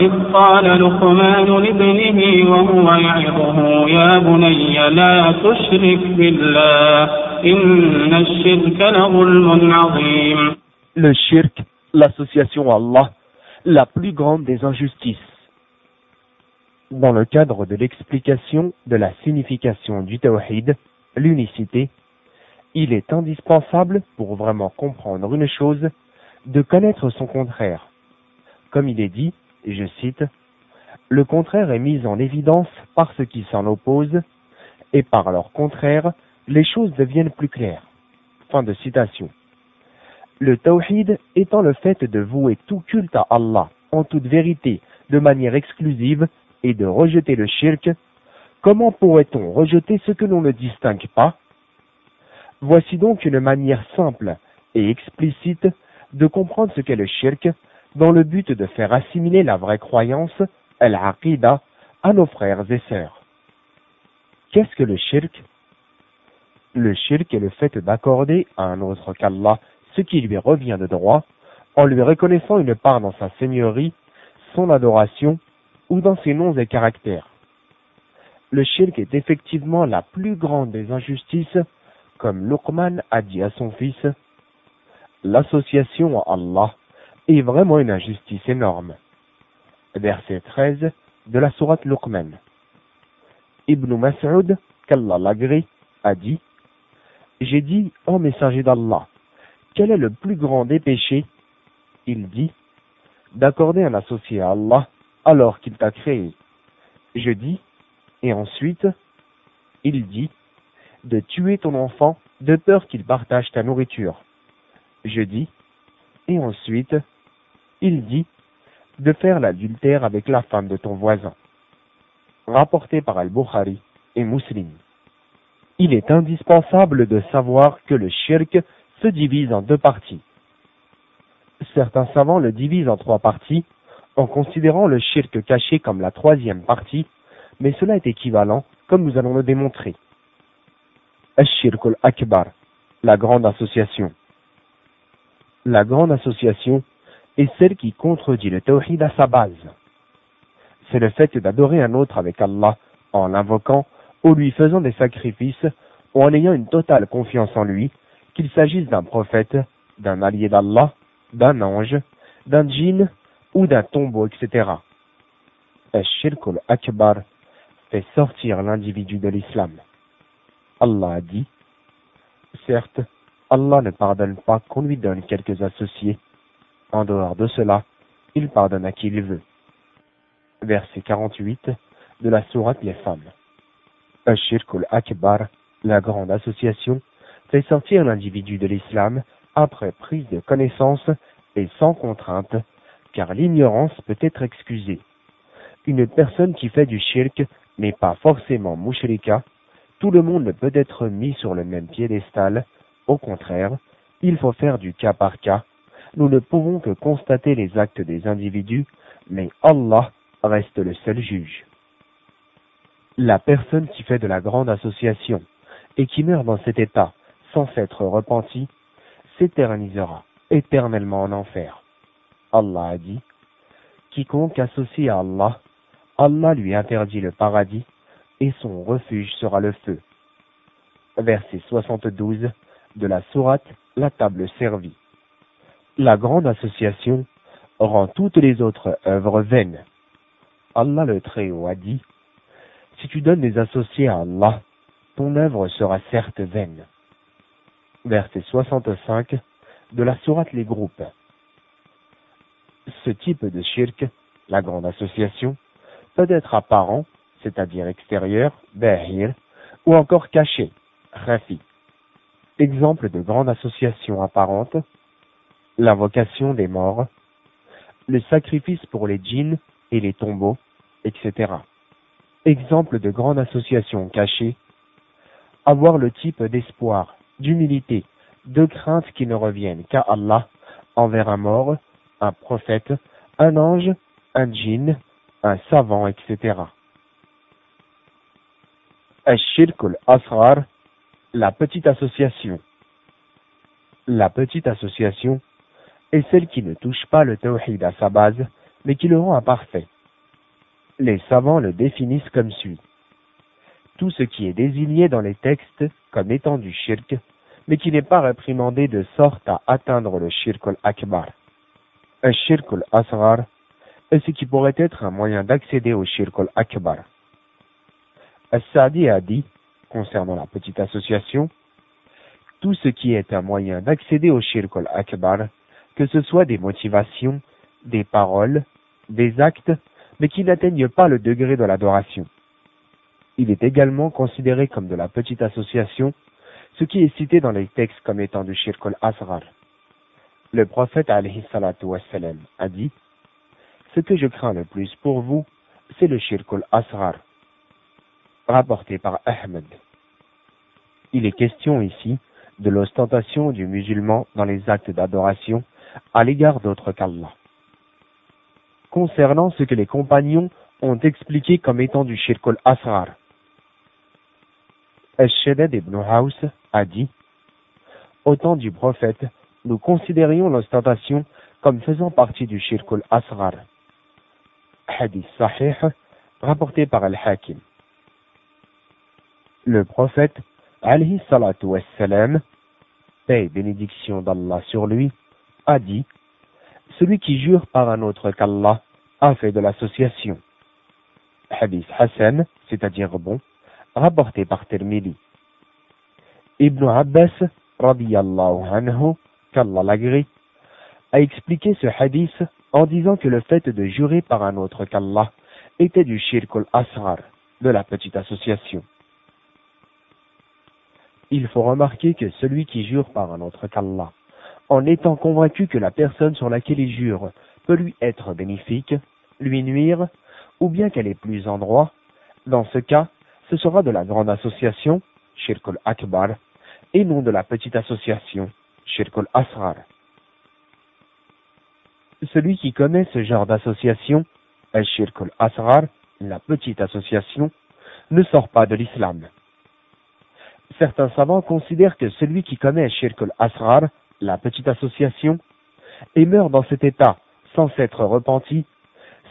إذ قال لقمان لابنه وهو يعظه يا بني لا تشرك بالله إن الشرك لظلم عظيم Le shirk, l'association à Allah, la plus grande des injustices. Dans le cadre de l'explication de la signification du tawhid, l'unicité, il est indispensable pour vraiment comprendre une chose de connaître son contraire. Comme il est dit, je cite, Le contraire est mis en évidence par ceux qui s'en opposent, et par leur contraire, les choses deviennent plus claires. Fin de citation. Le tawhid étant le fait de vouer tout culte à Allah en toute vérité, de manière exclusive, et de rejeter le shirk, comment pourrait-on rejeter ce que l'on ne distingue pas? Voici donc une manière simple et explicite de comprendre ce qu'est le shirk dans le but de faire assimiler la vraie croyance, al-aqidah, à nos frères et sœurs. Qu'est-ce que le shirk? Le shirk est le fait d'accorder à un autre qu'Allah ce qui lui revient de droit, en lui reconnaissant une part dans sa seigneurie, son adoration ou dans ses noms et caractères. Le shirk est effectivement la plus grande des injustices, comme Luqman a dit à son fils, l'association à Allah est vraiment une injustice énorme. Verset 13 de la sourate Luqman. Ibn Mas'ud, qu'Allah l'agrée, a dit, J'ai dit, ô messager d'Allah, quel est le plus grand des péchés? Il dit, d'accorder un associé à Allah alors qu'il t'a créé. Je dis, et ensuite, il dit, de tuer ton enfant de peur qu'il partage ta nourriture. Je dis, et ensuite, il dit, de faire l'adultère avec la femme de ton voisin. Rapporté par Al-Bukhari et Muslim. Il est indispensable de savoir que le shirk se divise en deux parties. Certains savants le divisent en trois parties, en considérant le shirk caché comme la troisième partie, mais cela est équivalent, comme nous allons le démontrer. Ash-Shirk al-Akbar, la grande association. La grande association est celle qui contredit le tawhid à sa base. C'est le fait d'adorer un autre avec Allah en l'invoquant ou lui faisant des sacrifices ou en ayant une totale confiance en lui, qu'il s'agisse d'un prophète, d'un allié d'Allah, d'un ange, d'un djinn ou d'un tombeau, etc. Ash-Shirk al-Akbar fait sortir l'individu de l'islam. Allah a dit, certes, Allah ne pardonne pas qu'on lui donne quelques associés. En dehors de cela, il pardonne à qui il veut. Verset 48 de la sourate Les femmes. Ashirk al-Akbar, la grande association, fait sortir l'individu de l'islam après prise de connaissance et sans contrainte, car l'ignorance peut être excusée. Une personne qui fait du shirk n'est pas forcément mushrika, tout le monde ne peut être mis sur le même piédestal, au contraire, il faut faire du cas par cas. Nous ne pouvons que constater les actes des individus, mais Allah reste le seul juge. La personne qui fait de la grande association et qui meurt dans cet état sans s'être repenti, s'éternisera éternellement en enfer. Allah a dit, Quiconque associe à Allah, Allah lui interdit le paradis et son refuge sera le feu. Verset 72 de la sourate La table servie. La grande association rend toutes les autres œuvres vaines. Allah le Très-Haut a dit, Si tu donnes des associés à Allah, ton œuvre sera certes vaine. Verset 65 de la sourate Les groupes. Ce type de shirk, la grande association, peut être apparent c'est-à-dire extérieur, bahir, ou encore caché, rafi. Exemple de grande association apparente, l'invocation des morts, le sacrifice pour les djinns et les tombeaux, etc. Exemple de grande association cachée, avoir le type d'espoir, d'humilité, de crainte qui ne reviennent qu'à Allah envers un mort, un prophète, un ange, un djinn, un savant, etc. Al-Asrar, la petite association. La petite association est celle qui ne touche pas le tawhid à sa base, mais qui le rend imparfait. Les savants le définissent comme suit. Tout ce qui est désigné dans les textes comme étant du shirk, mais qui n'est pas réprimandé de sorte à atteindre le shirk al-akbar. Un shirk al-asghar est ce qui pourrait être un moyen d'accéder au shirk al-akbar. As-Sadi a dit, concernant la petite association, tout ce qui est un moyen d'accéder au shirk al-akbar, que ce soit des motivations, des paroles, des actes, mais qui n'atteignent pas le degré de l'adoration. Il est également considéré comme de la petite association, ce qui est cité dans les textes comme étant du shirk al-asghar. Le prophète wassalam, a dit, ce que je crains le plus pour vous, c'est le shirk al-asghar, rapporté par Ahmed. Il est question ici de l'ostentation du musulman dans les actes d'adoration à l'égard d'autres qu'Allah. Concernant ce que les compagnons ont expliqué comme étant du shirk al-asghar, Al-Shaddad ibn Haus a dit Au temps du prophète, nous considérions l'ostentation comme faisant partie du shirk al-asghar. Hadith sahih rapporté par Al-Hakim. Le prophète, alayhi salatu wassalam, paix bénédiction d'Allah sur lui, a dit Celui qui jure par un autre qu'Allah a fait de l'association. Hadith Hassan, c'est-à-dire bon, rapporté par Tirmidhi. Ibn Abbas, radiyallahu anhu, qu'Allah l'agrée, a expliqué ce hadith en disant que le fait de jurer par un autre qu'Allah était du shirk al-asghar, de la petite association. Il faut remarquer que celui qui jure par un autre qu'Allah, en étant convaincu que la personne sur laquelle il jure peut lui être bénéfique, lui nuire, ou bien qu'elle est plus en droit, dans ce cas, ce sera de la grande association, Shirk al-Akbar, et non de la petite association, Shirk al-Asrar. Celui qui connaît ce genre d'association, al-Shirk al-Asrar, la petite association, ne sort pas de l'islam. Certains savants considèrent que celui qui connaît Shirk al-Asrar, la petite association, et meurt dans cet état sans s'être repenti,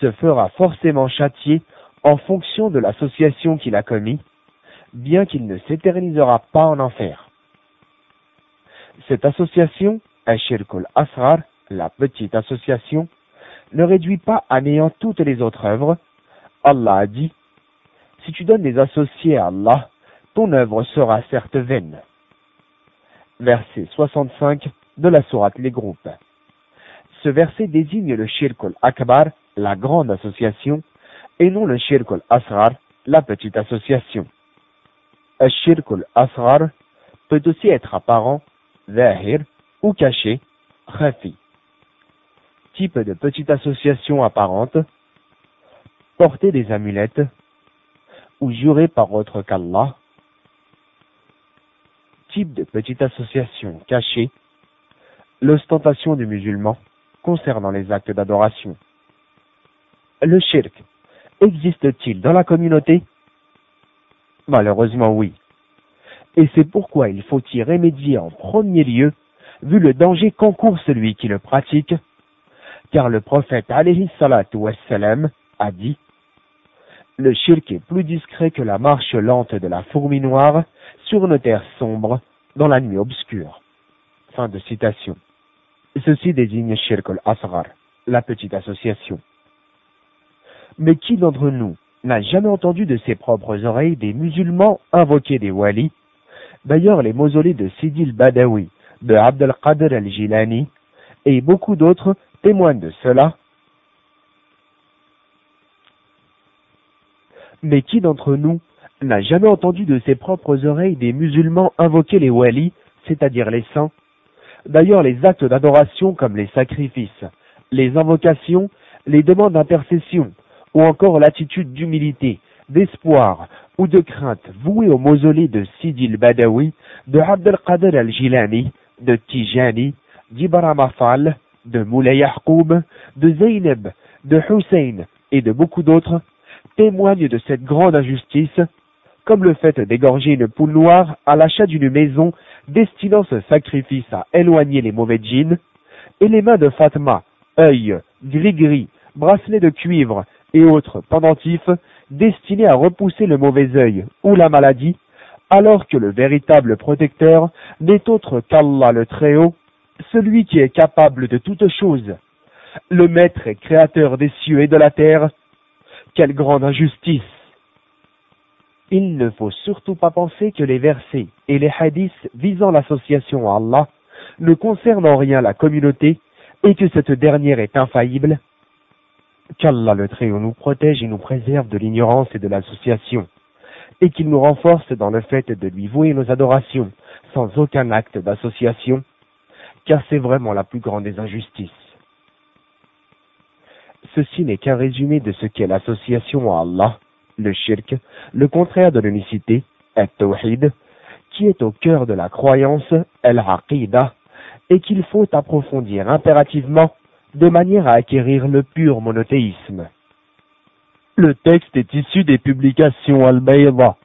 se fera forcément châtier en fonction de l'association qu'il a commis, bien qu'il ne s'éternisera pas en enfer. Cette association, Ashirkul Asrar, la petite association, ne réduit pas à néant toutes les autres œuvres. Allah a dit, si tu donnes des associés à Allah, ton œuvre sera certes vaine. Verset 65 de la sourate Les Groupes. Ce verset désigne le Shirkul Akbar, la grande association, et non le shirk al-asghar, la petite association. Le shirk al-asghar peut aussi être apparent, zahir, ou caché, khafi. Type de petite association apparente, porter des amulettes, ou jurer par autre qu'Allah? Type de petite association cachée, l'ostentation du musulman concernant les actes d'adoration. Le shirk existe-t-il dans la communauté? Malheureusement oui. Et c'est pourquoi il faut y remédier en premier lieu, vu le danger qu'encourt celui qui le pratique, car le prophète a dit Le shirk est plus discret que la marche lente de la fourmi noire sur une terre sombre dans la nuit obscure. Fin de citation. Ceci désigne shirk al-asghar, la petite association. Mais qui d'entre nous n'a jamais entendu de ses propres oreilles des musulmans invoquer des walis? D'ailleurs, les mausolées de Sidi al-Badawi, de Abd al-Qadir al-Jilani et beaucoup d'autres témoignent de cela. Mais qui d'entre nous n'a jamais entendu de ses propres oreilles des musulmans invoquer les walis, c'est-à-dire les saints. D'ailleurs, les actes d'adoration comme les sacrifices, les invocations, les demandes d'intercession, ou encore l'attitude d'humilité, d'espoir ou de crainte vouée au mausolée de Sidi al-Badawi, de Abdel Qadir al-Jilani, de Tijani, d'Ibrahim Afal, de Moulay Yaqoub, de Zeynep, de Hussein et de beaucoup d'autres, témoignent de cette grande injustice, comme le fait d'égorger une poule noire à l'achat d'une maison destinant ce sacrifice à éloigner les mauvais djinns, et les mains de Fatma, œil, gris-gris, bracelets de cuivre et autres pendentifs destinés à repousser le mauvais œil ou la maladie, alors que le véritable protecteur n'est autre qu'Allah le Très-Haut, celui qui est capable de toutes choses, le maître et créateur des cieux et de la terre. Quelle grande injustice Il ne faut surtout pas penser que les versets et les hadiths visant l'association à Allah ne concernent en rien la communauté et que cette dernière est infaillible. Qu'Allah le Très-Haut nous protège et nous préserve de l'ignorance et de l'association, et qu'il nous renforce dans le fait de lui vouer nos adorations sans aucun acte d'association, car c'est vraiment la plus grande des injustices. Ceci n'est qu'un résumé de ce qu'est l'association à Allah, le shirk, le contraire de l'unicité, al-tawhid, qui est au cœur de la croyance, al-aqidah, et qu'il faut approfondir impérativement de manière à acquérir le pur monothéisme. Le texte est issu des publications Al-Bayda.